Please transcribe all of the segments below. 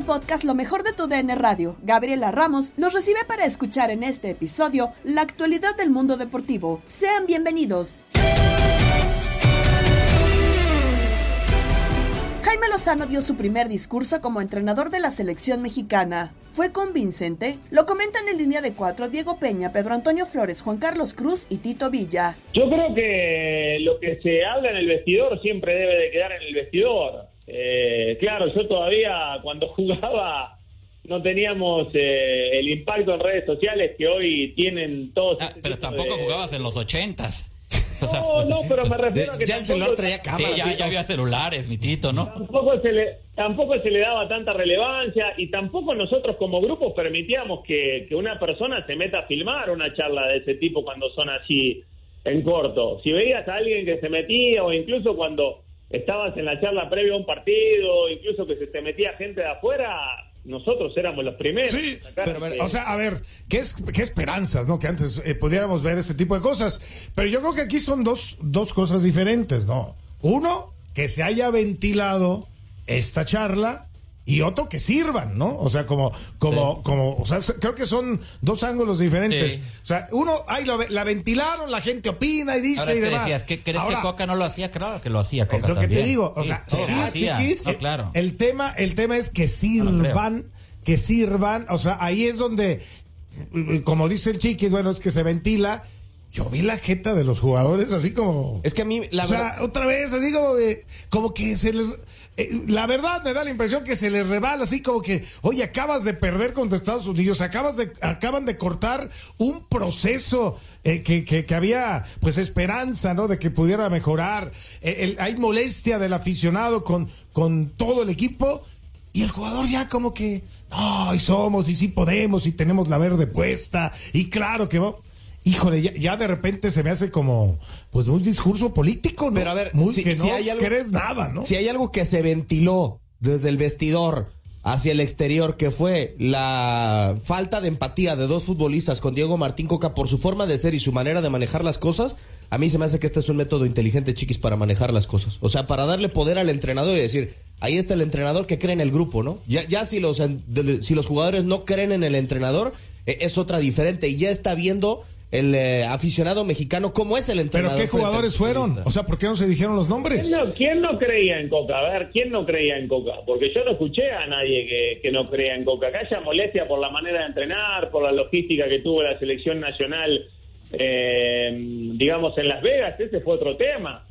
Del podcast Lo mejor de tu DN Radio, Gabriela Ramos los recibe para escuchar en este episodio la actualidad del mundo deportivo. Sean bienvenidos. Jaime Lozano dio su primer discurso como entrenador de la selección mexicana. ¿Fue convincente? Lo comentan en línea de cuatro Diego Peña, Pedro Antonio Flores, Juan Carlos Cruz y Tito Villa. Yo creo que lo que se habla en el vestidor siempre debe de quedar en el vestidor. Eh, claro, yo todavía cuando jugaba no teníamos eh, el impacto en redes sociales que hoy tienen todos. Ah, este pero tampoco de- jugabas en los ochentas. No, no, pero me refiero a que ya el celular traía cámara. Sí, ya, ya había celulares, mi tito, ¿no? Tampoco se, le, tampoco se le daba tanta relevancia y tampoco nosotros como grupo permitíamos que, que una persona se meta a filmar una charla de ese tipo cuando son así en corto. Si veías a alguien que se metía o incluso cuando estabas en la charla previa a un partido, incluso que se te metía gente de afuera, nosotros éramos los primeros. Sí, pero, o sea, a ver, ¿qué, es, qué esperanzas, ¿no? Que antes eh, pudiéramos ver este tipo de cosas. Pero yo creo que aquí son dos, dos cosas diferentes, ¿no? Uno, que se haya ventilado esta charla y otro que sirvan, ¿no? O sea, como, como, como, o sea, creo que son dos ángulos diferentes. Sí. O sea, uno, ay, la ventilaron, la gente opina y dice Ahora y te demás. decías, ¿qué crees Ahora, que Coca no lo hacía? Claro que lo hacía Coca es lo que te digo, o sea, Sí, sí, sí, lo hacía. chiquis, No, claro. el tema, el tema es que sirvan, que sirvan, o sea, ahí es donde, como dice el chiquis, bueno, es que se ventila. Yo vi la jeta de los jugadores así como. Es que a mí, la o sea, verdad- otra vez, así como, que- como que se les. Eh, la verdad me da la impresión que se les rebala así como que, oye, acabas de perder contra Estados Unidos, acabas de, acaban de cortar un proceso eh, que, que- había pues esperanza, ¿no? De que pudiera mejorar. Eh, hay molestia del aficionado con, con todo el equipo y el jugador ya como que, no, y somos, y sí podemos, y tenemos la verde puesta, y claro que va. Híjole, ya, ya de repente se me hace como, pues, un discurso político, ¿no? Pero a ver, Muy, si, que si no hay algo, crees nada, ¿no? Si hay algo que se ventiló desde el vestidor hacia el exterior, que fue la falta de empatía de dos futbolistas con Diego Martín Coca por su forma de ser y su manera de manejar las cosas, a mí se me hace que este es un método inteligente, chiquis, para manejar las cosas. O sea, para darle poder al entrenador y decir, ahí está el entrenador que cree en el grupo, ¿no? Ya, ya si, los, si los jugadores no creen en el entrenador, eh, es otra diferente y ya está viendo el eh, aficionado mexicano cómo es el ¿Pero entrenador. qué frente al jugadores fueron? O sea, ¿por qué no se dijeron los nombres? ¿Quién no, quién no creía en Coca? A ver, ¿quién no creía en Coca? Porque yo no escuché a nadie que, que no creía en Coca. Que haya molestia por la manera de entrenar, por la logística que tuvo la selección nacional, eh, digamos, en Las Vegas, ese fue otro tema.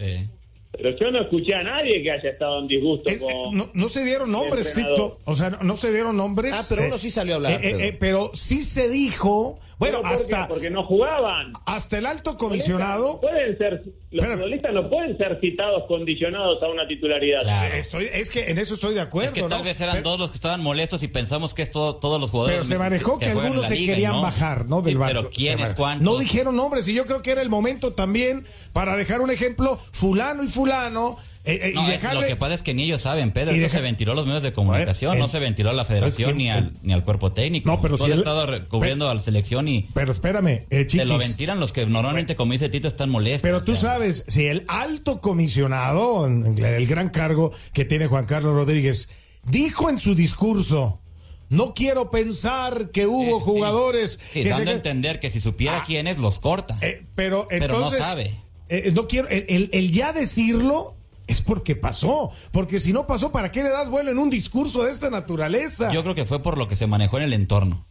Pero yo no escuché a nadie que haya estado en disgusto Es- eh, con... no, no se dieron nombres. Tito. O sea, no, no se dieron nombres. Ah, pero uno sí salió a hablar, eh, eh, eh, pero sí se dijo. Bueno, ¿Pero qué? hasta, Porque no jugaban. hasta el alto comisionado. Pueden ser, los Espera. futbolistas no pueden ser citados condicionados a una titularidad. Estoy, es que en eso estoy de acuerdo. Es que tal ¿no? vez eran Pero- todos los que estaban molestos y pensamos que es todo- todos los jugadores. Pero se manejó que, algunos se liga, querían ¿no? bajar, ¿no? Del Sí, barco. Pero ¿quién Se es man- cuántos? No dijeron nombres y yo creo que era el momento también para dejar un ejemplo, fulano y fulano, eh, eh, No, y es- dejarle... lo que pasa es que ni ellos saben, Pedro. deja- se ventiló a los medios de comunicación, no se ventiló a la federación es que- ni, al, ni al cuerpo técnico. No, pero si has el- estado cubriendo a la selección y Pero espérame, eh, te lo chiquis. ventilan los que normalmente, como dice Tito, están molestos. Pero tú o sea. sabes, si el alto comisionado, el gran cargo que tiene Juan Carlos Rodríguez, dijo en su discurso, no quiero pensar que hubo jugadores Sí, que dando se- a entender que si supiera quién es, los corta. Eh, pero Pero no entonces, sabe. eh, no quiero, el ya decirlo es porque pasó, porque si no pasó, ¿para qué le das vuelo en un discurso de esta naturaleza? Yo creo que fue por lo que se manejó en el entorno.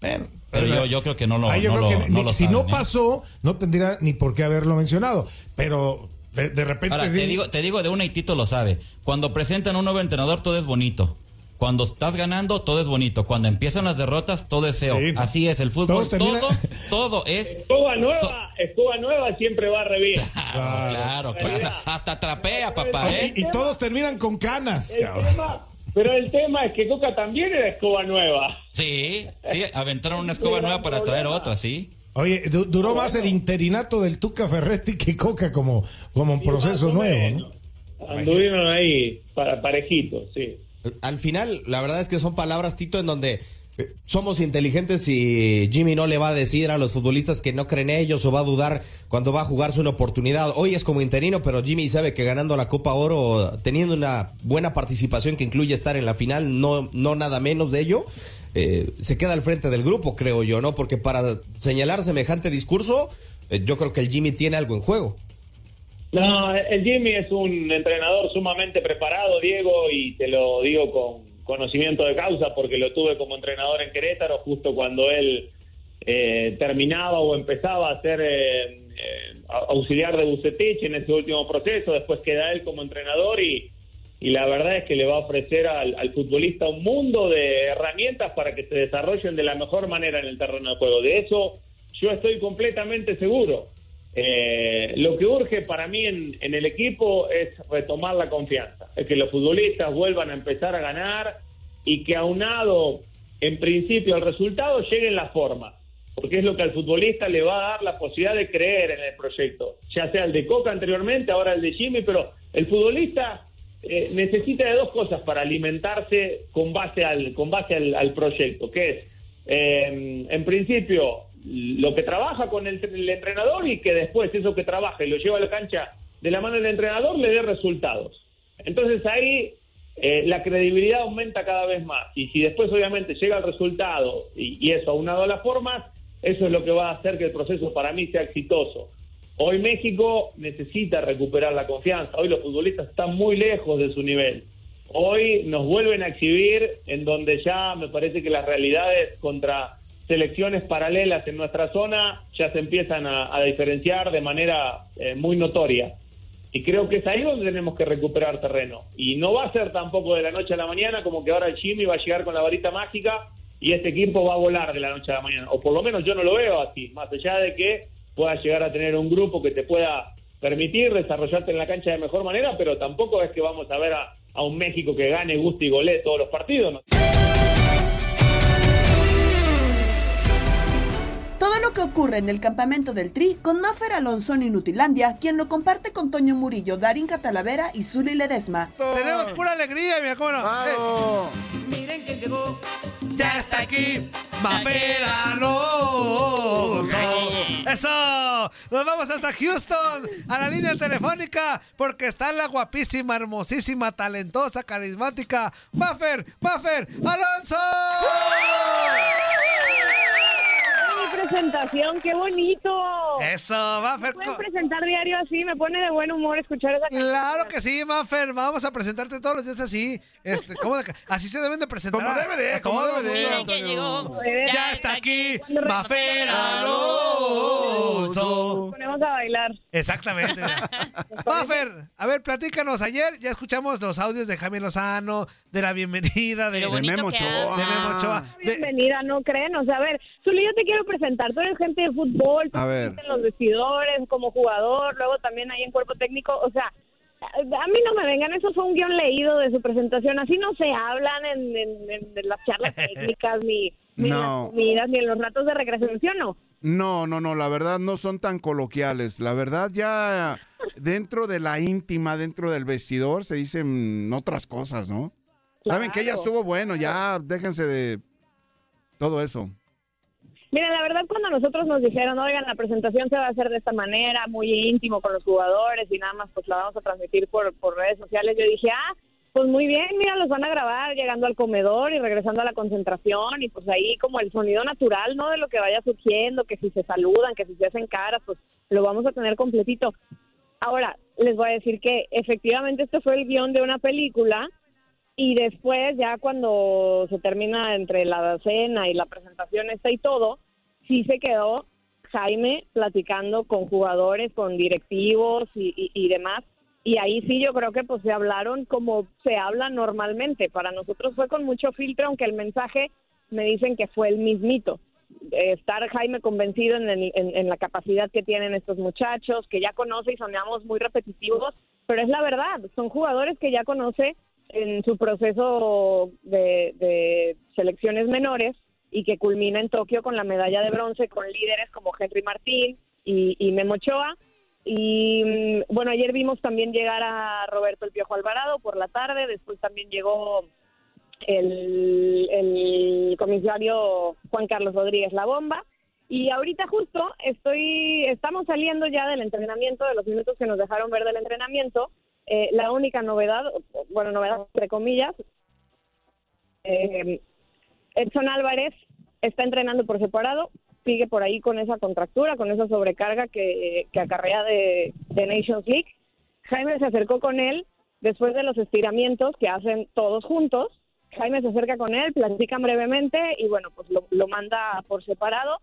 pero yo, yo creo que no lo, Ahí yo no creo lo- que no ni- lo si saben, no ¿eh? pasó, no tendría ni por qué haberlo mencionado, pero de, de repente... Ahora, sí- te digo, te digo de una y Tito lo sabe. Cuando presentan un nuevo entrenador, todo es bonito. Cuando estás ganando, todo es bonito. Cuando empiezan las derrotas, todo es feo. Sí. Así es el fútbol. Todo, todo es. Escoba nueva, escoba nueva siempre va re bien. Claro, claro. Hasta trapea, papá, ¿eh? y, y todos terminan con canas, El cabrón. tema- pero el tema es que Coca también era escoba nueva. Sí, sí, aventaron una escoba nueva para traer otra, ¿sí? Oye, du- duró más el interinato del Tuca Ferretti que Coca como, como un proceso nuevo. ¿no? Anduvieron ahí para, parejitos, sí. Al final, la verdad es que son palabras, Tito, en donde eh, somos inteligentes y Jimmy no le va a decir a los futbolistas que no creen en ellos o va a dudar cuando va a jugarse una oportunidad. Hoy es como interino, pero Jimmy sabe que ganando la Copa Oro, teniendo una buena participación que incluye estar en la final, no, no nada menos de ello, eh, se queda al frente del grupo, creo yo, ¿no? Porque para señalar semejante discurso, eh, yo creo que el Jimmy tiene algo en juego. No, el Jimmy es un entrenador sumamente preparado, Diego, y te lo digo con conocimiento de causa porque lo tuve como entrenador en Querétaro justo cuando él eh, terminaba o empezaba a ser eh, eh, auxiliar de Bucetich en ese último proceso, después queda él como entrenador y, y la verdad es que le va a ofrecer al, al futbolista un mundo de herramientas para que se desarrollen de la mejor manera en el terreno de juego. De eso yo estoy completamente seguro. Eh, lo que urge para mí en, el equipo es retomar la confianza, es que los futbolistas vuelvan a empezar a ganar y que aunado en principio al resultado lleguen las formas, porque es lo que al futbolista le va a dar la posibilidad de creer en el proyecto, ya sea el de Coca anteriormente, ahora el de Jimmy, pero el futbolista eh, necesita de dos cosas para alimentarse con base al, con base al proyecto, que es, eh, en principio, lo que trabaja con el, entrenador y que después eso que trabaja y lo lleva a la cancha de la mano del entrenador le dé resultados. Entonces ahí eh, la credibilidad aumenta cada vez más. Y si después obviamente llega el resultado y, y eso aunado a las formas, eso es lo que va a hacer que el proceso para mí sea exitoso. Hoy México necesita recuperar la confianza. Hoy los futbolistas están muy lejos de su nivel. Hoy nos vuelven a exhibir en donde ya me parece que las realidades contra selecciones paralelas en nuestra zona ya se empiezan a, diferenciar de manera eh, muy notoria. Y creo que es ahí donde tenemos que recuperar terreno. Y no va a ser tampoco de la noche a la mañana como que ahora el Jimmy va a llegar con la varita mágica y este equipo va a volar de la noche a la mañana. O por lo menos yo no lo veo así, más allá de que puedas llegar a tener un grupo que te pueda permitir desarrollarte en la cancha de mejor manera, pero tampoco es que vamos a ver a, un México que gane, guste y golee todos los partidos. Todo lo que ocurre en el campamento del Tri con Mafer Alonso en Inutilandia, quien lo comparte con Toño Murillo, Darín Catalavera y Zuli Ledesma. Tenemos pura alegría, mira cómo no. Eh. Miren que llegó. Ya está aquí, Mafer Alonso. Eso. Nos vamos hasta Houston, a la línea telefónica, porque está la guapísima, hermosísima, talentosa, carismática, Mafer, Mafer Alonso. Presentación, qué bonito. Eso, Maffer. ¿Pueden presentar diario así? Me pone de buen humor escuchar esa canción. Claro que sí, Maffer. Vamos a presentarte todos los días así. Este, ¿cómo de- así se deben de presentar. Como debe de, como debe de, llegó. Ya está aquí, Maffer Alonso. Ponemos a bailar. Exactamente. Maffer, a ver, platícanos. Ayer ya escuchamos los audios de Jaime Lozano, de la bienvenida, de, bonito Memo que Ochoa. De Memo. Bienvenida, ¿no creen? O sea, a ver, Zuli, yo te quiero presentar. Tú eres gente de fútbol, tú en los vestidores como jugador, luego también ahí en cuerpo técnico. O sea, a mí no me vengan, eso fue un guion leído de su presentación. Así no se hablan en, en- las charlas técnicas, ni, ni en las comidas, ni en los ratos de recreación, ¿sí o no? No, no, no, la verdad no son tan coloquiales. La verdad ya dentro de la íntima, dentro del vestidor, se dicen otras cosas, ¿no? Saben que ya Claro. estuvo bueno, ya déjense de todo eso. Mira, la verdad cuando nosotros nos dijeron, oigan, la presentación se va a hacer de esta manera, muy íntimo con los jugadores y nada más pues la vamos a transmitir por, por redes sociales, yo dije, ah, pues muy bien, mira, los van a grabar llegando al comedor y regresando a la concentración y pues ahí como el sonido natural, ¿no? De lo que vaya surgiendo, que si se saludan, que si se hacen caras, pues lo vamos a tener completito. Ahora, les voy a decir que efectivamente este fue el guion de una película y después ya cuando se termina entre la cena y la presentación esta y todo, sí se quedó Jaime platicando con jugadores, con directivos y, y- demás. Y ahí sí yo creo que pues se hablaron como se habla normalmente. Para nosotros fue con mucho filtro, aunque el mensaje me dicen que fue el mismito. Estar Jaime convencido en, el- en- en la capacidad que tienen estos muchachos, que ya conoce y sonamos muy repetitivos, pero es la verdad, son jugadores que ya conoce en su proceso de, de selecciones menores y que culmina en Tokio con la medalla de bronce con líderes como Henry Martín y, y Memo Ochoa. Y mm, bueno, ayer vimos también llegar a Roberto El Piojo Alvarado por la tarde, después también llegó el, el comisario Juan Carlos Rodríguez La Bomba. Y ahorita justo estoy, estamos saliendo ya del entrenamiento, de los minutos que nos dejaron ver del entrenamiento. Eh, la única novedad, bueno, novedad entre comillas, eh, Edson Álvarez está entrenando por separado, sigue por ahí con esa contractura, con esa sobrecarga que, que acarrea de, de Nations League. Jaime se acercó con él después de los estiramientos que hacen todos juntos. Jaime se acerca con él, platican brevemente y bueno, pues lo, lo manda por separado.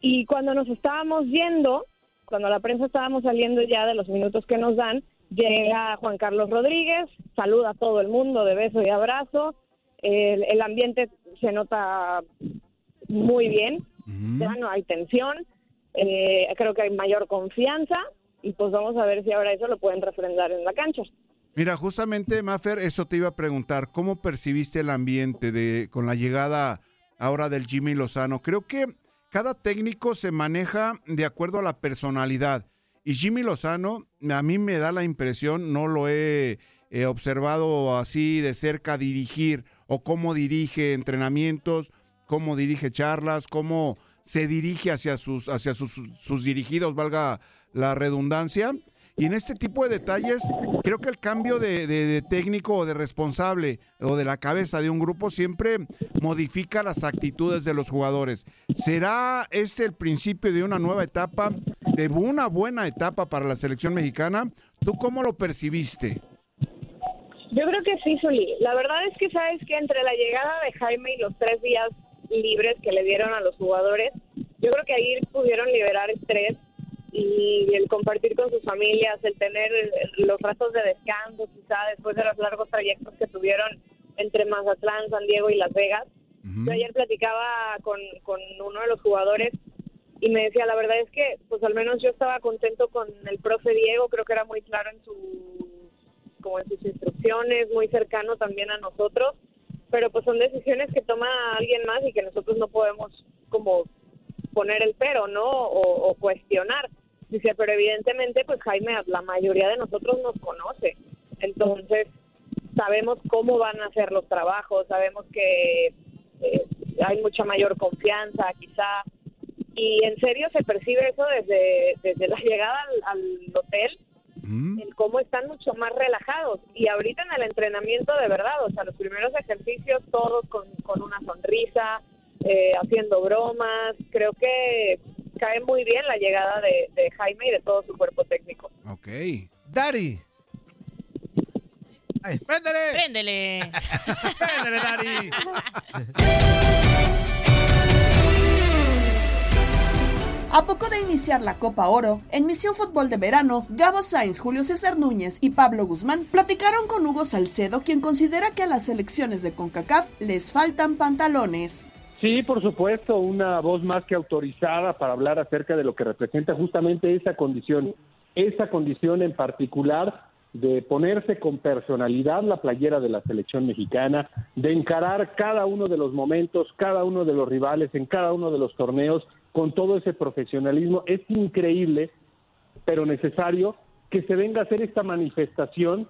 Y cuando nos estábamos yendo, cuando la prensa estábamos saliendo ya de los minutos que nos dan, llega Juan Carlos Rodríguez, saluda a todo el mundo de beso y abrazo. El, el ambiente se nota muy bien, ya no hay tensión, eh, creo que hay mayor confianza y pues vamos a ver si ahora eso lo pueden refrendar en la cancha. Mira, justamente, Mafer, eso te iba a preguntar, ¿cómo percibiste el ambiente de con la llegada ahora del Jimmy Lozano? Creo que cada técnico se maneja de acuerdo a la personalidad. Y Jimmy Lozano, a mí me da la impresión, no lo he eh, observado así de cerca dirigir o cómo dirige entrenamientos, cómo dirige charlas, cómo se dirige hacia sus, hacia sus, sus dirigidos, valga la redundancia. Y en este tipo de detalles, creo que el cambio de, técnico o de responsable o de la cabeza de un grupo siempre modifica las actitudes de los jugadores. ¿Será este el principio de una nueva etapa, de una buena etapa para la selección mexicana? ¿Tú cómo lo percibiste? Yo creo que sí, Zuli. La verdad es que sabes que entre la llegada de Jaime y los tres días libres que le dieron a los jugadores, yo creo que ahí pudieron liberar estrés y el compartir con sus familias, el tener los ratos de descanso, quizá después de los largos trayectos que tuvieron entre Mazatlán, San Diego y Las Vegas. Yo ayer platicaba con, con uno de los jugadores y me decía, la verdad es que pues al menos yo estaba contento con el profe Diego, creo que era muy claro en su como en sus instrucciones, muy cercano también a nosotros, pero pues son decisiones que toma alguien más y que nosotros no podemos como poner el pero, ¿no? O, o cuestionar. Dice, pero evidentemente pues Jaime, la mayoría de nosotros nos conoce, entonces sabemos cómo van a hacer los trabajos, sabemos que eh, hay mucha mayor confianza quizá, y en serio se percibe eso desde, desde la llegada al, al hotel, el cómo están mucho más relajados. Y ahorita en el entrenamiento, de verdad, o sea, los primeros ejercicios, todos con, con una sonrisa, eh, haciendo bromas. Creo que cae muy bien la llegada de, de Jaime y de todo su cuerpo técnico. Ok. Dari. Ay, préndele. Préndele. Préndele, Dari. A poco de iniciar la Copa Oro, en Misión Fútbol de Verano, Gabo Sainz, Julio César Núñez y Pablo Guzmán platicaron con Hugo Salcedo, quien considera que a las selecciones de CONCACAF les faltan pantalones. Sí, por supuesto, una voz más que autorizada para hablar acerca de lo que representa justamente esa condición, esa condición en particular de ponerse con personalidad la playera de la selección mexicana, de encarar cada uno de los momentos, cada uno de los rivales en cada uno de los torneos con todo ese profesionalismo. Es increíble, pero necesario, que se venga a hacer esta manifestación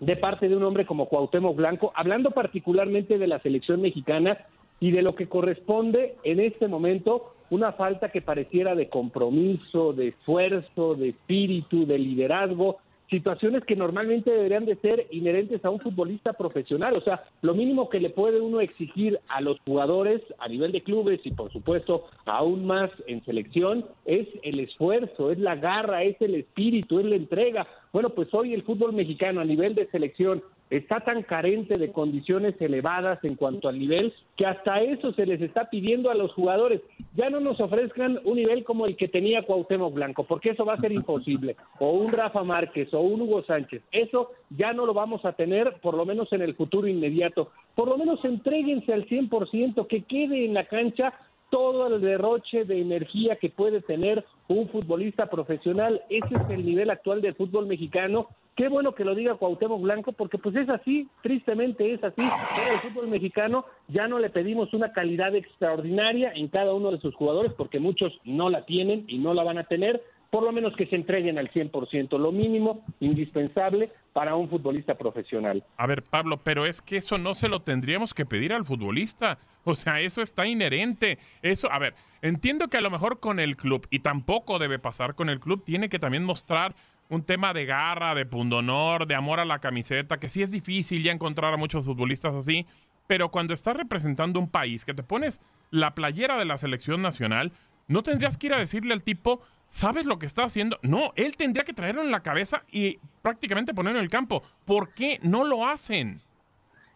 de parte de un hombre como Cuauhtémoc Blanco, hablando particularmente de la selección mexicana y de lo que corresponde en este momento una falta que pareciera de compromiso, de esfuerzo, de espíritu, de liderazgo, situaciones que normalmente deberían de ser inherentes a un futbolista profesional. O sea, lo mínimo que le puede uno exigir a los jugadores a nivel de clubes y por supuesto aún más en selección es el esfuerzo, es la garra, es el espíritu, es la entrega. Bueno, pues hoy el fútbol mexicano a nivel de selección está tan carente de condiciones elevadas en cuanto al nivel que hasta eso se les está pidiendo a los jugadores. Ya no nos ofrezcan un nivel como el que tenía Cuauhtémoc Blanco, porque eso va a ser imposible. O un Rafa Márquez o un Hugo Sánchez. Eso ya no lo vamos a tener, por lo menos en el futuro inmediato. Por lo menos entréguense al 100%, que quede en la cancha todo el derroche de energía que puede tener un futbolista profesional. Ese es el nivel actual del fútbol mexicano. Qué bueno que lo diga Cuauhtémoc Blanco, porque pues es así, tristemente es así. En el fútbol mexicano ya no le pedimos una calidad extraordinaria en cada uno de sus jugadores, porque muchos no la tienen y no la van a tener. Por lo menos que se entreguen al 100%, lo mínimo indispensable para un futbolista profesional. A ver, Pablo, pero es que eso no se lo tendríamos que pedir al futbolista. O sea, eso está inherente. Eso, a ver, entiendo que a lo mejor con el club, y tampoco debe pasar con el club, tiene que también mostrar un tema de garra, de pundonor, de amor a la camiseta, que sí es difícil ya encontrar a muchos futbolistas así, pero cuando estás representando un país, que te pones la playera de la selección nacional, no tendrías que ir a decirle al tipo, ¿sabes lo que está haciendo? No, él tendría que traerlo en la cabeza y prácticamente ponerlo en el campo. ¿Por qué no lo hacen?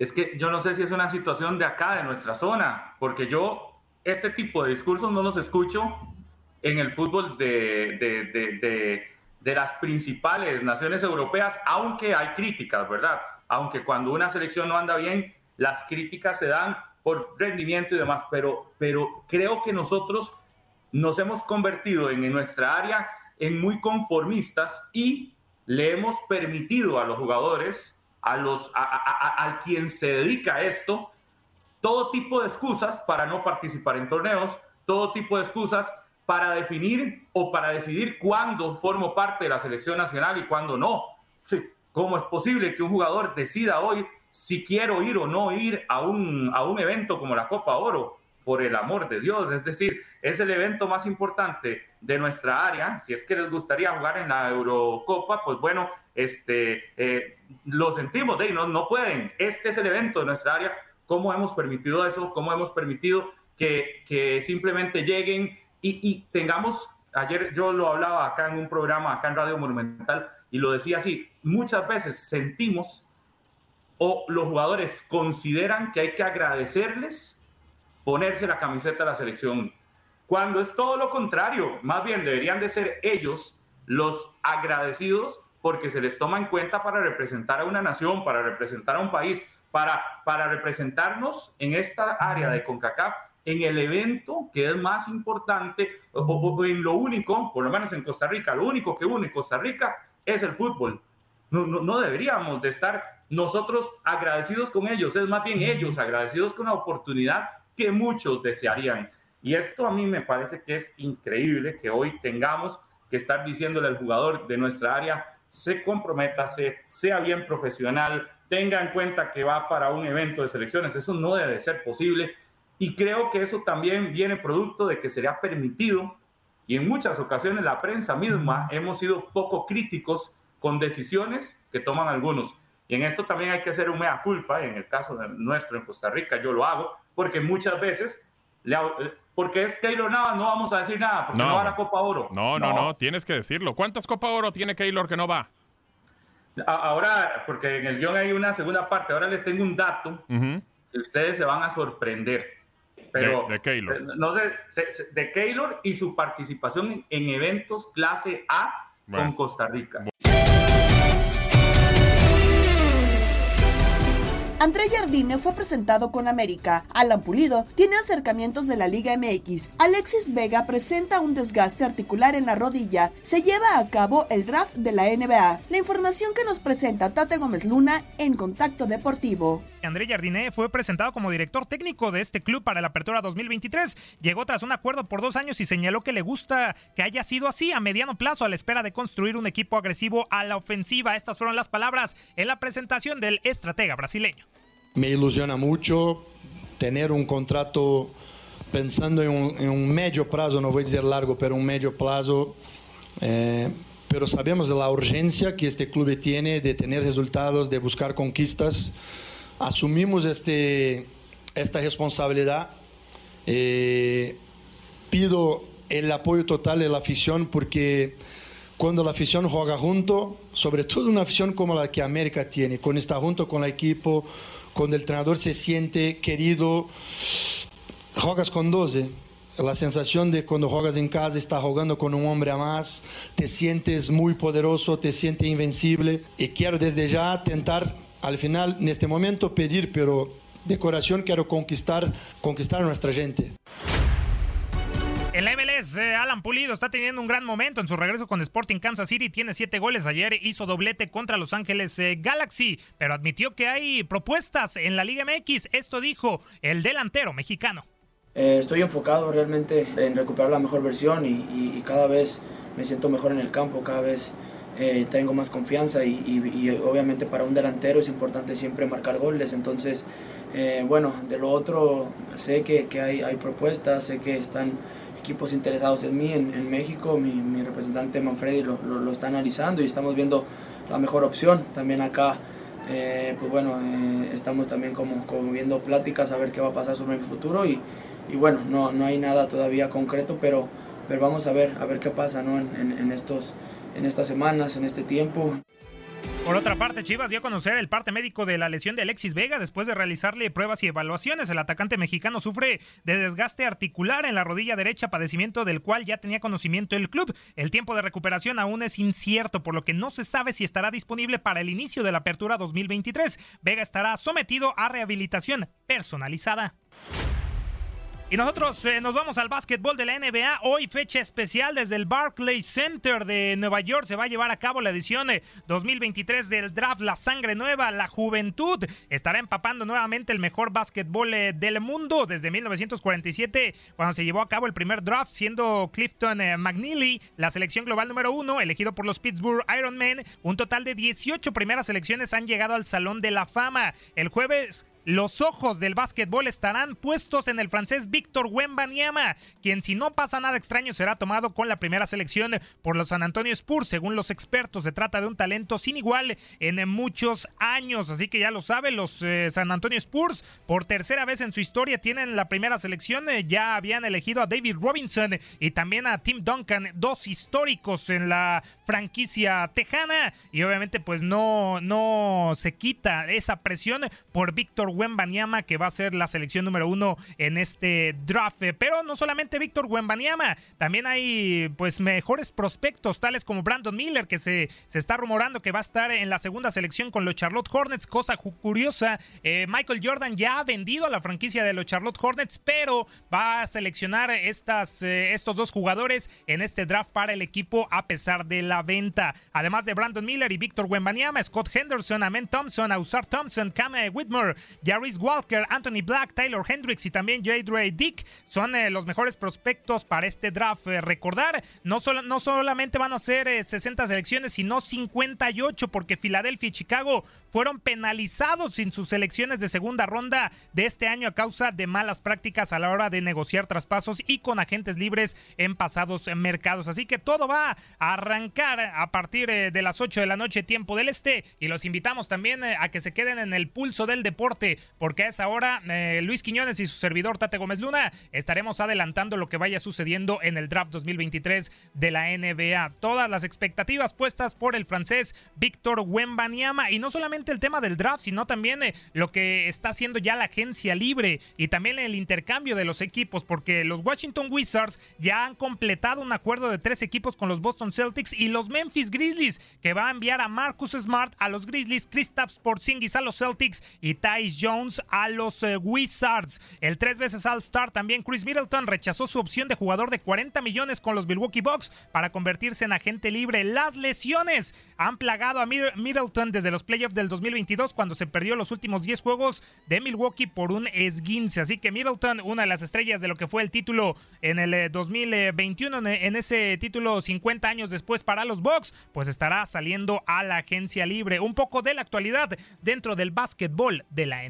Es que yo no sé si es una situación de acá, de nuestra zona, porque yo este tipo de discursos no los escucho en el fútbol de, de, de, de las principales naciones europeas, aunque hay críticas, ¿verdad? Aunque cuando una selección no anda bien, las críticas se dan por rendimiento y demás, pero, pero creo que nosotros nos hemos convertido en, en nuestra área en muy conformistas y le hemos permitido a los jugadores, a los, a, a, a, quien se dedica a esto, todo tipo de excusas para no participar en torneos, todo tipo de excusas para definir o para decidir cuándo formo parte de la selección nacional y cuándo no. ¿Cómo es posible que un jugador decida hoy si quiero ir o no ir a un, a un evento como la Copa Oro? Por el amor de Dios, es decir, es el evento más importante de nuestra área. Si es que les gustaría jugar en la Eurocopa, pues bueno, este, eh, lo sentimos, de no, no pueden. Este es el evento de nuestra área. ¿Cómo hemos permitido eso? ¿Cómo hemos permitido que, simplemente lleguen y, y, tengamos, ayer yo lo hablaba acá en un programa, acá en Radio Monumental, y lo decía así, muchas veces sentimos o los jugadores consideran que hay que agradecerles ponerse la camiseta de la selección, cuando es todo lo contrario, más bien deberían de ser ellos los agradecidos porque se les toma en cuenta para representar a una nación, para representar a un país, para, para representarnos en esta área de CONCACAF en el evento que es más importante o, o, en lo único, por lo menos en Costa Rica, lo único que une Costa Rica es el fútbol. No, no, no, deberíamos de estar nosotros agradecidos con ellos, es más bien ellos agradecidos con la oportunidad que muchos desearían. Y esto a mí me parece que es increíble que hoy tengamos que estar diciéndole al jugador de nuestra área, se comprometa, sea bien profesional, tenga en cuenta que va para un evento de selecciones. Eso no debe ser posible. Y creo que eso también viene producto de que sería permitido, y en muchas ocasiones la prensa misma hemos sido poco críticos con decisiones que toman algunos. Y en esto también hay que hacer un mea culpa, en el caso de nuestro en Costa Rica yo lo hago, porque muchas veces Le, porque es Keylor Navas, no vamos a decir nada, porque no, va a la Copa Oro. No, no, no, tienes que decirlo. ¿Cuántas Copa Oro tiene Keylor que no va? Ahora, porque en el guion hay una segunda parte, ahora les tengo un dato que ustedes se van a sorprender. Pero, de, Keylor. Eh, no sé, de Keylor y su participación en eventos clase A con Costa Rica. André Jardine fue presentado con América. Alan Pulido tiene acercamientos de la Liga MX. Alexis Vega presenta un desgaste articular en la rodilla. Se lleva a cabo el draft de la NBA. La información que nos presenta Tate Gómez Luna en Contacto Deportivo. André Jardine fue presentado como director técnico de este club para la apertura 2023. Llegó tras un acuerdo por dos años y señaló que le gusta que haya sido así a mediano plazo a la espera de construir un equipo agresivo a la ofensiva. Estas fueron las palabras en la presentación del estratega brasileño. Me ilusiona mucho tener un contrato pensando en un, medio plazo, no voy a decir largo, pero un medio plazo. Eh, pero sabemos de la urgencia que este club tiene de tener resultados, de buscar conquistas. Asumimos este, esta responsabilidad. Eh, pido el apoyo total de la afición porque cuando la afición juega junto, sobre todo una afición como la que América tiene, cuando está junto con el equipo, cuando el entrenador se siente querido, juegas con 12. La sensación de cuando juegas en casa, estás jugando con un hombre a más, te sientes muy poderoso, te sientes invencible. Y quiero desde ya tentar, al final, en este momento, pedir, pero de corazón quiero conquistar, conquistar a nuestra gente. En la MLS, eh, Alan Pulido está teniendo un gran momento en su regreso con Sporting Kansas City. Tiene siete goles ayer, hizo doblete contra Los Ángeles eh, Galaxy, pero admitió que hay propuestas en la Liga MX. Esto dijo el delantero mexicano. Eh, estoy enfocado realmente en recuperar la mejor versión y, cada vez me siento mejor en el campo, cada vez tengo más confianza y, obviamente para un delantero es importante siempre marcar goles. Entonces, bueno, de lo otro sé que, que hay, propuestas, sé que están equipos interesados en mí en, México. Mi, representante Manfredi lo, lo, está analizando y estamos viendo la mejor opción. También acá, eh, pues bueno, eh, estamos también como, como, viendo pláticas a ver qué va a pasar sobre el futuro y, y bueno, no, no hay nada todavía concreto, pero, pero vamos a ver, a ver qué pasa ¿no? en, estos, en estas semanas, en este tiempo. Por otra parte, Chivas dio a conocer el parte médico de la lesión de Alexis Vega después de realizarle pruebas y evaluaciones. El atacante mexicano sufre de desgaste articular en la rodilla derecha, padecimiento del cual ya tenía conocimiento el club. El tiempo de recuperación aún es incierto, por lo que no se sabe si estará disponible para el inicio de la apertura 2023. Vega estará sometido a rehabilitación personalizada. Y nosotros eh, nos vamos al básquetbol de la NBA. Hoy fecha especial desde el Barclays Center de Nueva York. Se va a llevar a cabo la edición 2023 del draft La Sangre Nueva, la Juventud. Estará empapando nuevamente el mejor básquetbol eh, del mundo desde 1947, cuando se llevó a cabo el primer draft, siendo Clifton eh, McNeely la selección global número uno, elegido por los Pittsburgh Ironmen. Un total de 18 primeras selecciones han llegado al Salón de la Fama. El jueves los ojos del básquetbol estarán puestos en el francés Víctor Wembanyama, quien si no pasa nada extraño será tomado con la primera selección por los San Antonio Spurs. Según los expertos, se trata de un talento sin igual en muchos años, así que ya lo saben, los eh, San Antonio Spurs por tercera vez en su historia tienen la primera selección, eh, ya habían elegido a David Robinson y también a Tim Duncan, dos históricos en la franquicia tejana. Y obviamente pues no, no se quita esa presión por Víctor Wembanyama, que va a ser la selección número uno en este draft. Pero no solamente Víctor Wembanyama, también hay pues mejores prospectos, tales como Brandon Miller, que se, se está rumorando que va a estar en la segunda selección con los Charlotte Hornets. Cosa curiosa, eh, Michael Jordan ya ha vendido a la franquicia de los Charlotte Hornets, pero va a seleccionar estas, eh, estos dos jugadores en este draft para el equipo a pesar de la venta. Además de Brandon Miller y Víctor Wembanyama, Scott Henderson, Amen Thompson, Ausar Thompson, Cam Whitmore, Jarvis Walker, Anthony Black, Taylor Hendricks y también J. Dick son eh, los mejores prospectos para este draft. Eh, recordar, no, no solamente van a ser 60 eh, selecciones, sino 58 porque Filadelfia y Chicago fueron penalizados sin sus selecciones de segunda ronda de este año a causa de malas prácticas a la hora de negociar traspasos y con agentes libres en pasados mercados. Así que todo va a arrancar a partir de las 8 de la noche tiempo del este y los invitamos también a que se queden en el pulso del deporte Porque a esa hora eh, Luis Quiñones y su servidor Tate Gómez Luna estaremos adelantando lo que vaya sucediendo en el draft 2023 de la NBA. Todas las expectativas puestas por el francés Víctor Wembanyama y no solamente el tema del draft, sino también eh, lo que está haciendo ya la agencia libre y también el intercambio de los equipos, porque los Washington Wizards ya han completado un acuerdo de tres equipos con los Boston Celtics y los Memphis Grizzlies, que va a enviar a Marcus Smart a los Grizzlies, Kristaps Porzingis a los Celtics y Tyce Jones a los eh, Wizards. El tres veces All-Star también Chris Middleton rechazó su opción de jugador de 40 millones con los Milwaukee Bucks para convertirse en agente libre. Las lesiones han plagado a Middleton desde los playoffs del 2022 cuando se perdió los últimos 10 juegos de Milwaukee por un esguince. Así que Middleton, una de las estrellas de lo que fue el título en el 2021, eh, en ese título 50 años después para los Bucks, pues estará saliendo a la agencia libre. Un poco de la actualidad dentro del básquetbol de la.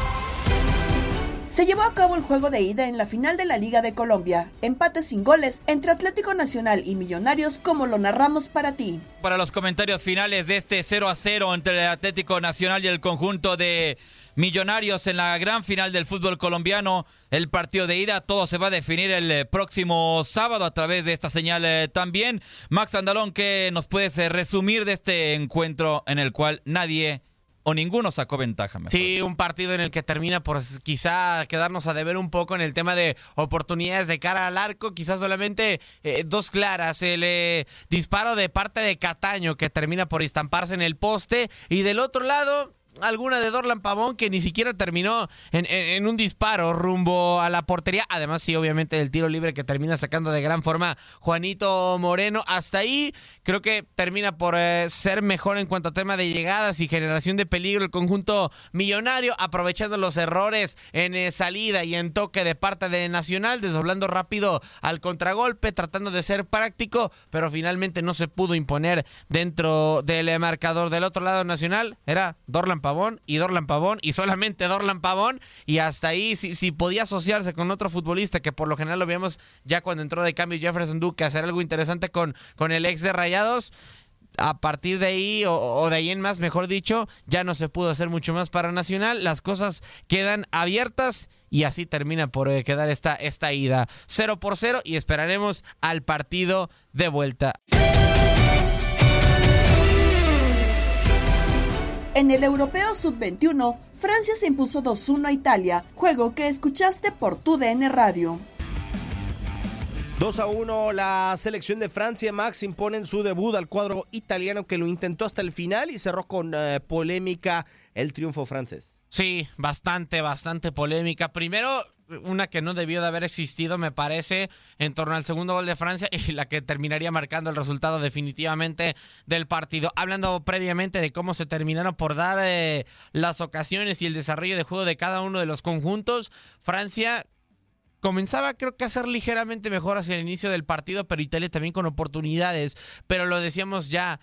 Se llevó a cabo el juego de ida en la final de la Liga de Colombia, empate sin goles entre Atlético Nacional y Millonarios como lo narramos para ti. Para los comentarios finales de este 0 a 0 entre el Atlético Nacional y el conjunto de Millonarios en la gran final del fútbol colombiano. El partido de ida, todo se va a definir el eh, próximo sábado a través de esta señal eh, también. Max Andalón, ¿qué nos puedes eh, resumir de este encuentro en el cual nadie o ninguno sacó ventaja. Sí, un partido en el que termina por quizá quedarnos a deber un poco en el tema de oportunidades de cara al arco, quizás solamente dos claras, el disparo de parte de Cataño que termina por estamparse en el poste y del otro lado alguna de Dorlan Pavón que ni siquiera terminó en, un disparo rumbo a la portería. Además, sí, obviamente el tiro libre que termina sacando de gran forma Juanito Moreno. Hasta ahí creo que termina por eh, ser mejor en cuanto a tema de llegadas y generación de peligro el conjunto millonario, aprovechando los errores en eh, salida y en toque de parte de Nacional, desdoblando rápido al contragolpe, tratando de ser práctico, pero finalmente no se pudo imponer dentro del marcador del otro lado Nacional. Era Dorlan Pavón y Dorlan Pavón y solamente Dorlan Pavón y hasta ahí si, podía asociarse con otro futbolista que por lo general lo vimos ya cuando entró de cambio Jefferson Duque hacer algo interesante con, con el ex de Rayados a partir de ahí, o, de ahí en más, mejor dicho, ya no se pudo hacer mucho más para Nacional. Las cosas quedan abiertas y así termina por eh, quedar esta, esta ida 0 por 0 y esperaremos al partido de vuelta. En el Europeo Sub-21, Francia se impuso 2-1 a Italia, juego que escuchaste por tu DN Radio. 2 a 1 la selección de Francia, Max impone su debut al cuadro italiano que lo intentó hasta el final y cerró con eh, polémica el triunfo francés. Sí, bastante, bastante polémica. Primero, una que no debió de haber existido, me parece, en torno al segundo gol de Francia y la que terminaría marcando el resultado definitivamente del partido. Hablando previamente de cómo se terminaron por dar eh, las ocasiones y el desarrollo de juego de cada uno de los conjuntos, Francia comenzaba creo que a ser ligeramente mejor hacia el inicio del partido, pero Italia también con oportunidades, pero lo decíamos ya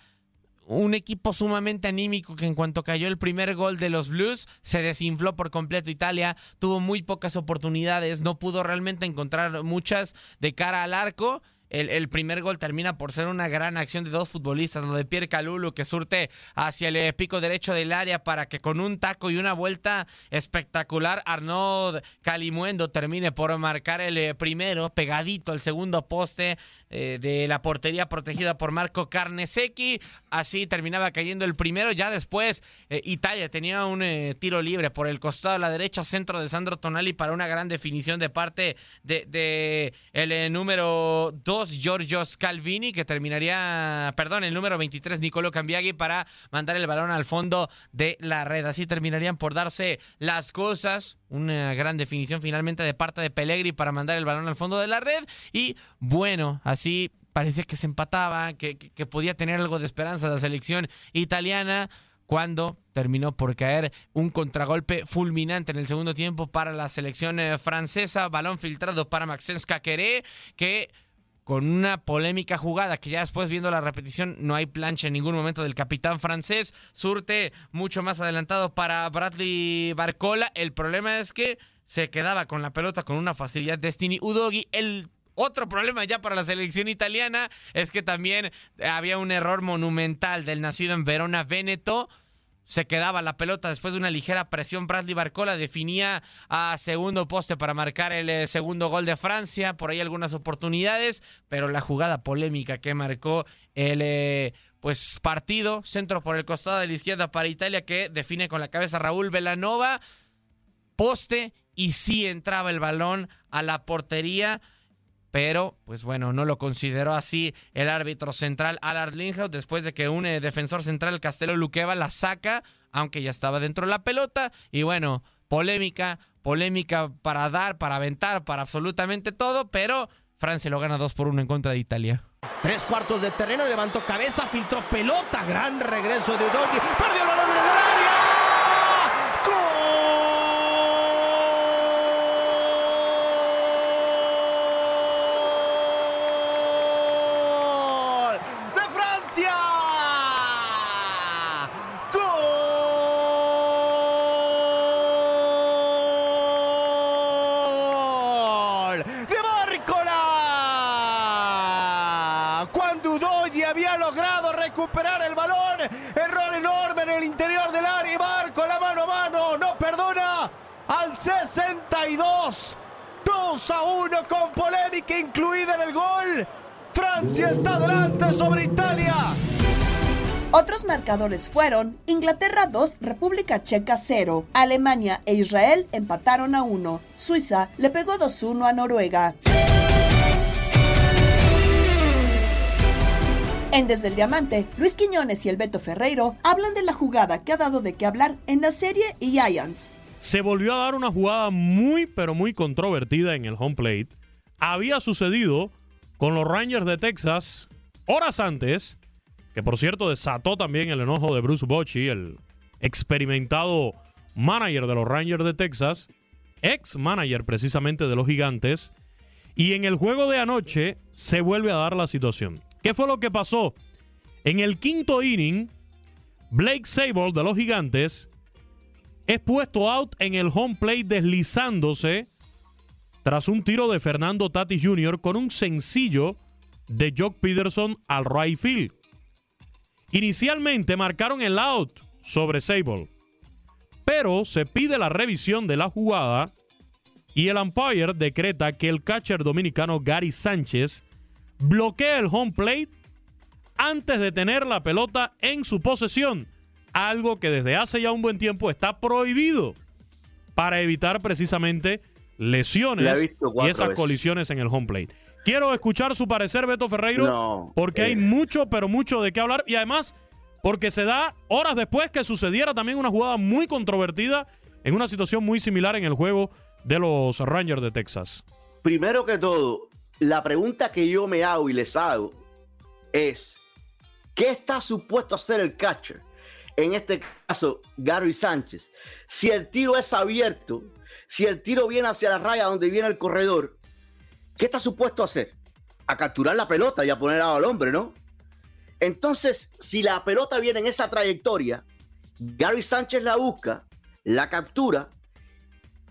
un equipo sumamente anímico que en cuanto cayó el primer gol de los Blues se desinfló por completo Italia, tuvo muy pocas oportunidades, no pudo realmente encontrar muchas de cara al arco. El, el, primer gol termina por ser una gran acción de dos futbolistas, lo de Pierre Calulu que surte hacia el eh, pico derecho del área para que con un taco y una vuelta espectacular Arnaud Calimuendo termine por marcar el eh, primero, pegadito al segundo poste eh, de la portería protegida por Marco Carnesecchi. Así terminaba cayendo el primero. Ya después Italia tenía un tiro libre por el costado de la derecha, centro de Sandro Tonali para una gran definición de parte de, de el número 2, Giorgio Scalvini, que terminaría, perdón, el número 23, Nicolo Cambiaghi, para mandar el balón al fondo de la red. Así terminarían por darse las cosas. Una gran definición finalmente de parte de Pellegrini para mandar el balón al fondo de la red. Y bueno, así parece que se empataba, que, que podía tener algo de esperanza la selección italiana cuando terminó por caer un contragolpe fulminante en el segundo tiempo para la selección eh, francesa, balón filtrado para Maxence Caqueré, que con una polémica jugada que ya después viendo la repetición no hay plancha en ningún momento del capitán francés, surte mucho más adelantado para Bradley Barcola, el problema es que se quedaba con la pelota con una facilidad Destiny Udogi, el otro problema ya para la selección italiana es que también había un error monumental del nacido en Verona, Veneto se quedaba la pelota después de una ligera presión. Bradley Barcola definía a segundo poste para marcar el eh, segundo gol de Francia. Por ahí algunas oportunidades, pero la jugada polémica que marcó el eh, pues partido, centro por el costado de la izquierda para Italia, que define con la cabeza Raúl Velanova, poste y sí entraba el balón a la portería pero pues bueno, no lo consideró así el árbitro central Allard Lindhout después de que un eh, defensor central Castelo Luqueva la saca, aunque ya estaba dentro de la pelota y bueno, polémica, polémica para dar, para aventar, para absolutamente todo, pero Francia lo gana 2 por 1 en contra de Italia. Tres cuartos de terreno, levantó cabeza, filtró pelota, gran regreso de Doggy, perdió el balón en el área. 62. 2 a 1 con polémica incluida en el gol. Francia está adelante sobre Italia. Otros marcadores fueron Inglaterra 2, República Checa 0, Alemania e Israel empataron a 1, Suiza le pegó 2-1 a Noruega. En Desde el Diamante, Luis Quiñones y el Beto Ferreiro hablan de la jugada que ha dado de qué hablar en la serie y Giants. Se volvió a dar una jugada muy, pero muy controvertida en el home plate. Había sucedido con los Rangers de Texas horas antes, que por cierto desató también el enojo de Bruce Bochy, el experimentado manager de los Rangers de Texas, ex manager precisamente de los Gigantes. Y en el juego de anoche se vuelve a dar la situación. ¿Qué fue lo que pasó? En el quinto inning, Blake Sable de los Gigantes es puesto out en el home plate deslizándose tras un tiro de Fernando Tati Jr. con un sencillo de Jock Peterson al right field. Inicialmente marcaron el out sobre Sable, pero se pide la revisión de la jugada y el umpire decreta que el catcher dominicano Gary Sánchez bloquea el home plate antes de tener la pelota en su posesión, algo que desde hace ya un buen tiempo está prohibido para evitar precisamente lesiones y esas colisiones en el home plate. Quiero escuchar su parecer, Beto Ferreiro, porque hay eh. mucho, pero mucho de qué hablar y además porque se da horas después que sucediera también una jugada muy controvertida en una situación muy similar en el juego de los Rangers de Texas. Primero que todo, la pregunta que yo me hago y les hago es, ¿qué está supuesto a hacer el catcher? En este caso, Gary Sánchez. Si el tiro es abierto, si el tiro viene hacia la raya donde viene el corredor, ¿qué está supuesto a hacer? A capturar la pelota y a poner al hombre, ¿no? Entonces, si la pelota viene en esa trayectoria, Gary Sánchez la busca, la captura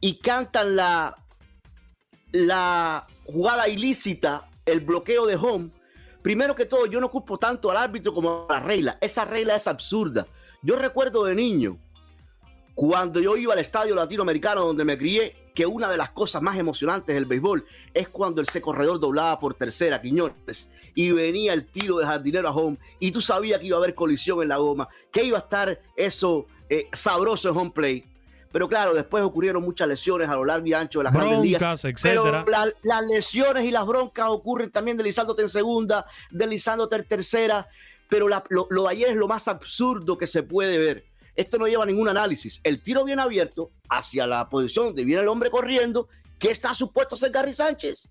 y cantan la, la jugada ilícita el bloqueo de home, primero que todo, yo no culpo tanto al árbitro como a la regla. Esa regla es absurda. Yo recuerdo de niño, cuando yo iba al estadio latinoamericano donde me crié, que una de las cosas más emocionantes del béisbol es cuando ese corredor doblaba por tercera, Quiñones, y venía el tiro del jardinero a home, y tú sabías que iba a haber colisión en la goma, que iba a estar eso eh, sabroso en home play. Pero claro, después ocurrieron muchas lesiones a lo largo y ancho de las grandes ligas. Broncas, etcétera. Pero la- las lesiones y las broncas ocurren también deslizándote en segunda, deslizándote en tercera. Pero la- lo, lo de ayer es lo más absurdo que se puede ver. Esto no lleva ningún análisis. El tiro bien abierto hacia la posición donde viene el hombre corriendo, que está supuesto a ser Gary Sánchez.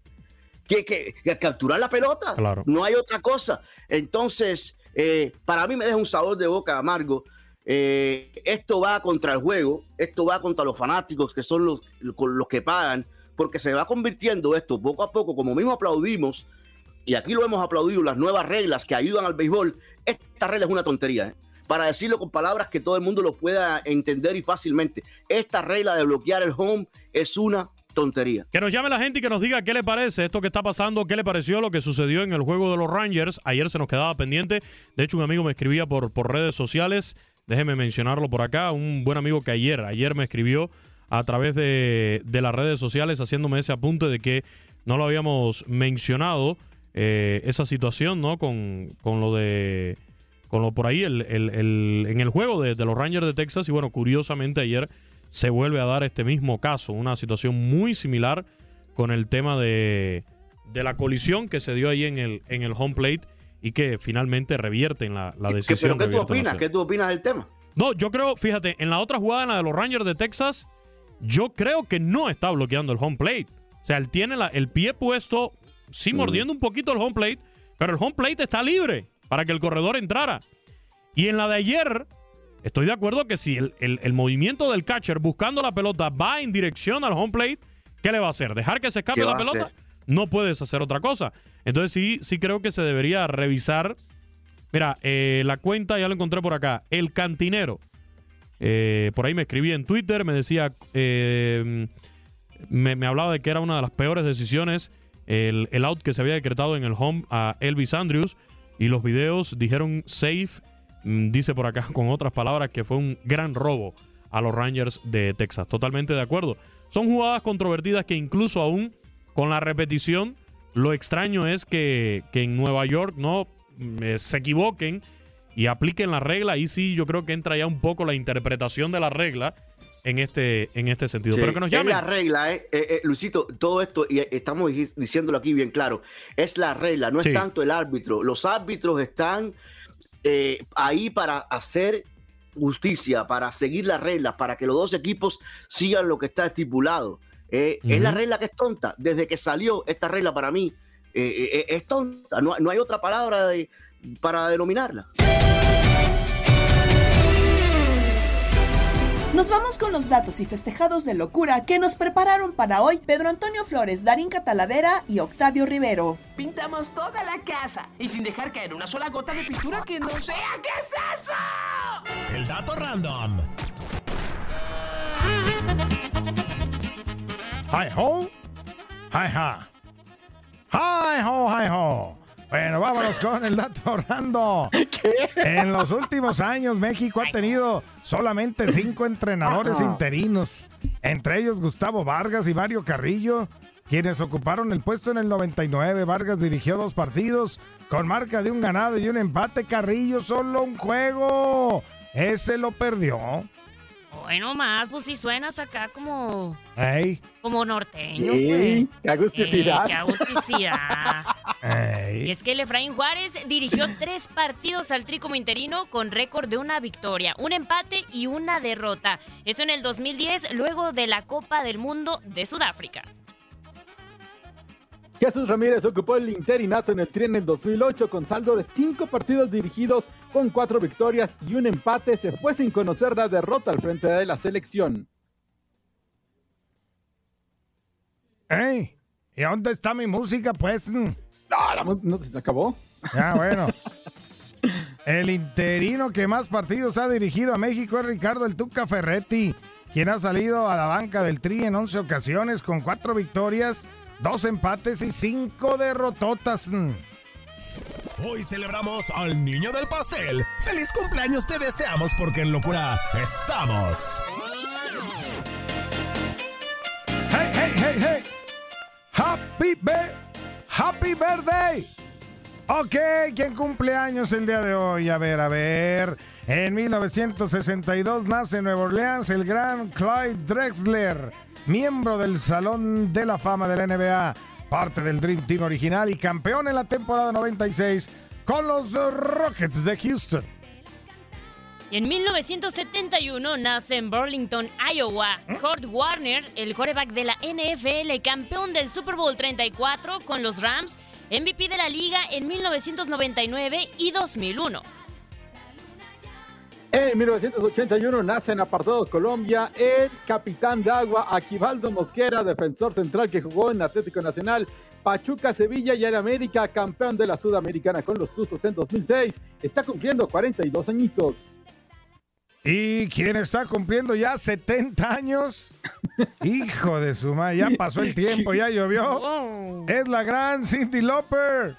Que, que, que capturar la pelota. Claro. No hay otra cosa. Entonces, eh, para mí me deja un sabor de boca amargo. Eh, esto va contra el juego, esto va contra los fanáticos que son los, los que pagan, porque se va convirtiendo esto poco a poco, como mismo aplaudimos, y aquí lo hemos aplaudido, las nuevas reglas que ayudan al béisbol. Esta regla es una tontería, ¿eh? para decirlo con palabras que todo el mundo lo pueda entender y fácilmente. Esta regla de bloquear el home es una tontería. Que nos llame la gente y que nos diga qué le parece esto que está pasando, qué le pareció lo que sucedió en el juego de los Rangers. Ayer se nos quedaba pendiente. De hecho, un amigo me escribía por, por redes sociales. Déjeme mencionarlo por acá. Un buen amigo que ayer, ayer me escribió a través de, de las redes sociales haciéndome ese apunte de que no lo habíamos mencionado, eh, esa situación, ¿no? Con, con lo de. Con lo por ahí, el, el- el- en el juego de, de los Rangers de Texas. Y bueno, curiosamente ayer se vuelve a dar este mismo caso. Una situación muy similar con el tema de, de la colisión que se dio ahí en el, en el home plate y que finalmente revierte en la, la ¿Qué- decisión. ¿Pero qué tú opinas? ¿Qué tú opinas del tema? No, yo creo, fíjate, en la otra jugada, en la de los Rangers de Texas, yo creo que no está bloqueando el home plate. O sea, él tiene la- el pie puesto, sí mordiendo un poquito el home plate, pero el home plate está libre para que el corredor entrara. Y en la de ayer, estoy de acuerdo que si el, el- el movimiento del catcher buscando la pelota va en dirección al home plate, ¿qué le va a hacer? ¿Dejar que se escape ¿Qué la pelota? No puedes hacer otra cosa. Entonces sí, sí creo que se debería revisar. Mira, eh, la cuenta ya lo encontré por acá. El cantinero. Eh, por ahí me escribía en Twitter, me decía, eh, me, me hablaba de que era una de las peores decisiones el, el out que se había decretado en el home a Elvis Andrews y los videos dijeron safe, mm, dice por acá con otras palabras que fue un gran robo a los Rangers de Texas. Totalmente de acuerdo. Son jugadas controvertidas que incluso aún con la repetición, lo extraño es que, que en Nueva York no mm, eh, se equivoquen y apliquen la regla. Ahí sí yo creo que entra ya un poco la interpretación de la regla en este, en este sentido. Sí, Pero que nos Es llamen. la regla, ¿eh? Eh, eh, Luisito, todo esto, y eh, estamos di- diciéndolo aquí bien claro, es la regla, no Sí. es tanto el árbitro. Los árbitros están eh, ahí para hacer justicia, para seguir las reglas, para que los dos equipos sigan lo que está estipulado. Eh, Es la regla que es tonta. Desde que salió esta regla para mí, eh, eh, es tonta. No, no hay otra palabra de- para denominarla. Nos vamos con los datos y festejados de locura que nos prepararon para hoy Pedro Antonio Flores, Darín Catalavera y Octavio Rivero. Pintamos toda la casa y sin dejar caer una sola gota de pintura que no sea. ¿Qué es eso? El dato random. Hi ho, hi ha. Hi ho, hi ho. Bueno, vámonos con el dato random. En los últimos años, México ha tenido solamente cinco entrenadores interinos, entre ellos Gustavo Vargas y Mario Carrillo, quienes ocuparon el puesto en el 99. Vargas dirigió dos partidos con marca de un ganado y un empate. Carrillo solo un juego. Ese lo perdió. Bueno, más, pues si suenas acá como, Ey, como norteño, pues. qué agusticidad. Eh, qué agusticidad. ey. Y es que el Efraín Juárez dirigió tres partidos al tri como interino con récord de una victoria, un empate y una derrota. Esto en el 2010, luego de la Copa del Mundo de Sudáfrica. Jesús Ramírez ocupó el interinato en el Tri en el 2008 con saldo de cinco partidos dirigidos con cuatro victorias y un empate. Se fue sin conocer la derrota al frente de la selección. ey. ¿Y dónde está mi música, pues? No, la no se acabó. Ya, bueno. El interino que más partidos ha dirigido a México es Ricardo El Tuca Ferretti, quien ha salido a la banca del Tri en 11 ocasiones con cuatro victorias, dos empates y cinco derrototas. Hoy celebramos al niño del pastel. ¡Feliz cumpleaños te deseamos porque en locura estamos! ¡Hey, hey, hey, hey! ¡Happy be ¡Happy birthday! Ok, ¿quién cumple años el día de hoy? A ver, a ver. En 1962 nace en Nueva Orleans el gran Clyde Drexler, miembro del Salón de la Fama de la NBA, parte del Dream Team original y campeón en la temporada 96 con los Rockets de Houston. Y en 1971 nace en Burlington, Iowa, Kurt Warner, el quarterback de la NFL, campeón del Super Bowl 34 con los Rams, MVP de la liga en 1999 y 2001. En 1981 nace en Apartado Colombia el capitán de agua Aquivaldo Mosquera, defensor central que jugó en Atlético Nacional, Pachuca, Sevilla y el América, campeón de la Sudamericana con los Tuzos en 2006. Está cumpliendo 42 añitos. ¿Y quién está cumpliendo ya 70 años? Hijo de su madre, ya pasó el tiempo, ya llovió. Es la gran Cindy Lauper.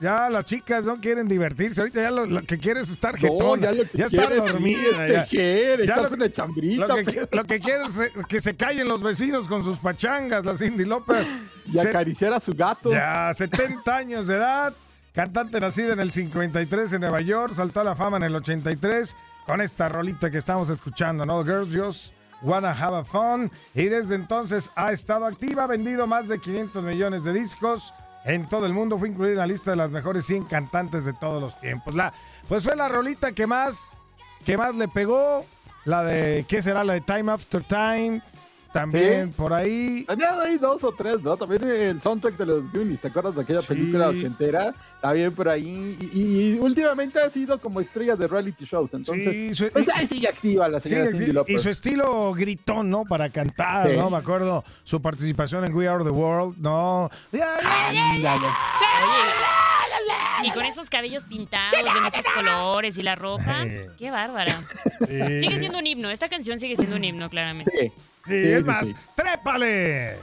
Ya las chicas no quieren divertirse. Ahorita ya lo, lo que quieres es estar jetona. ya lo que ya quieres estar dormida. es ya. tejer, Ya echarse una chambrita, Lo que, lo que quieres es que se callen los vecinos con sus pachangas, la Cindy Lauper. Y acariciar a su gato. Ya, 70 años de edad. Cantante nacida en el 53 en Nueva York. Saltó a la fama en el 83 con esta rolita que estamos escuchando, ¿no? Girls Just Wanna Have a Fun. Y desde entonces ha estado activa, ha vendido más de 500 millones de discos. En todo el mundo fue incluida en la lista de las mejores 100 cantantes de todos los tiempos. La, pues fue la rolita que más, que más le pegó. La de, ¿qué será? La de Time After Time. También Sí. por ahí. Tenía ahí dos o tres, ¿no? También el soundtrack de los Goonies, ¿te acuerdas de aquella película ochentera? También por ahí. Y, y últimamente ha sido como estrella de reality shows. Entonces, Sí, su- pues ahí sigue activa la Sí, señora sí, Cindy y su estilo gritón, ¿no? Para cantar, Sí. ¿no? Me acuerdo su participación en We Are the World, ¿no? Y con esos cabellos pintados de muchos colores y la ropa. Qué bárbara. Sí. Sigue siendo un himno. Esta canción sigue siendo un himno, claramente. Sí, es más, ¡trépale!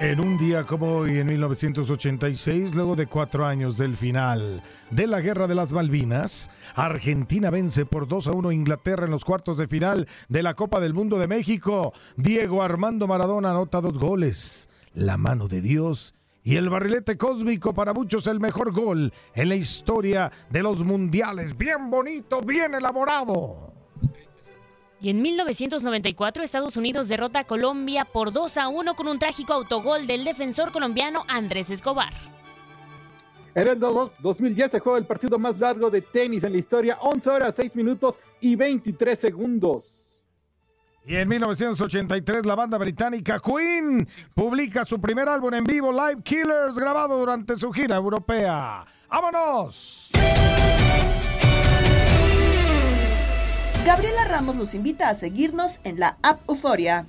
En un día como hoy, en 1986, luego de cuatro años del final de la Guerra de las Malvinas, Argentina vence por 2 a 1 a Inglaterra en los cuartos de final de la Copa del Mundo de México. Diego Armando Maradona anota dos goles. La mano de Dios y el barrilete cósmico para muchos el mejor gol en la historia de los mundiales. Bien bonito, bien elaborado. Y en 1994 Estados Unidos derrota a Colombia por 2 a 1 con un trágico autogol del defensor colombiano Andrés Escobar. En el do- 2010 se juega el partido más largo de tenis en la historia, 11 horas, 6 minutos y 23 segundos. Y en 1983 la banda británica Queen publica su primer álbum en vivo, Live Killers, grabado durante su gira europea. ¡Vámonos! Gabriela Ramos los invita a seguirnos en la app Euforia.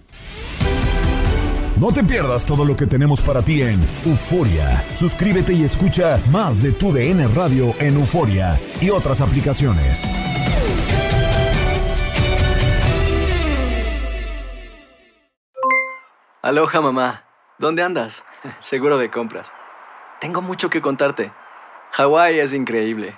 No te pierdas todo lo que tenemos para ti en Euforia. Suscríbete y escucha más de tu DN Radio en Euforia y otras aplicaciones. Aloha mamá, ¿dónde andas? Seguro de compras. Tengo mucho que contarte. Hawái es increíble.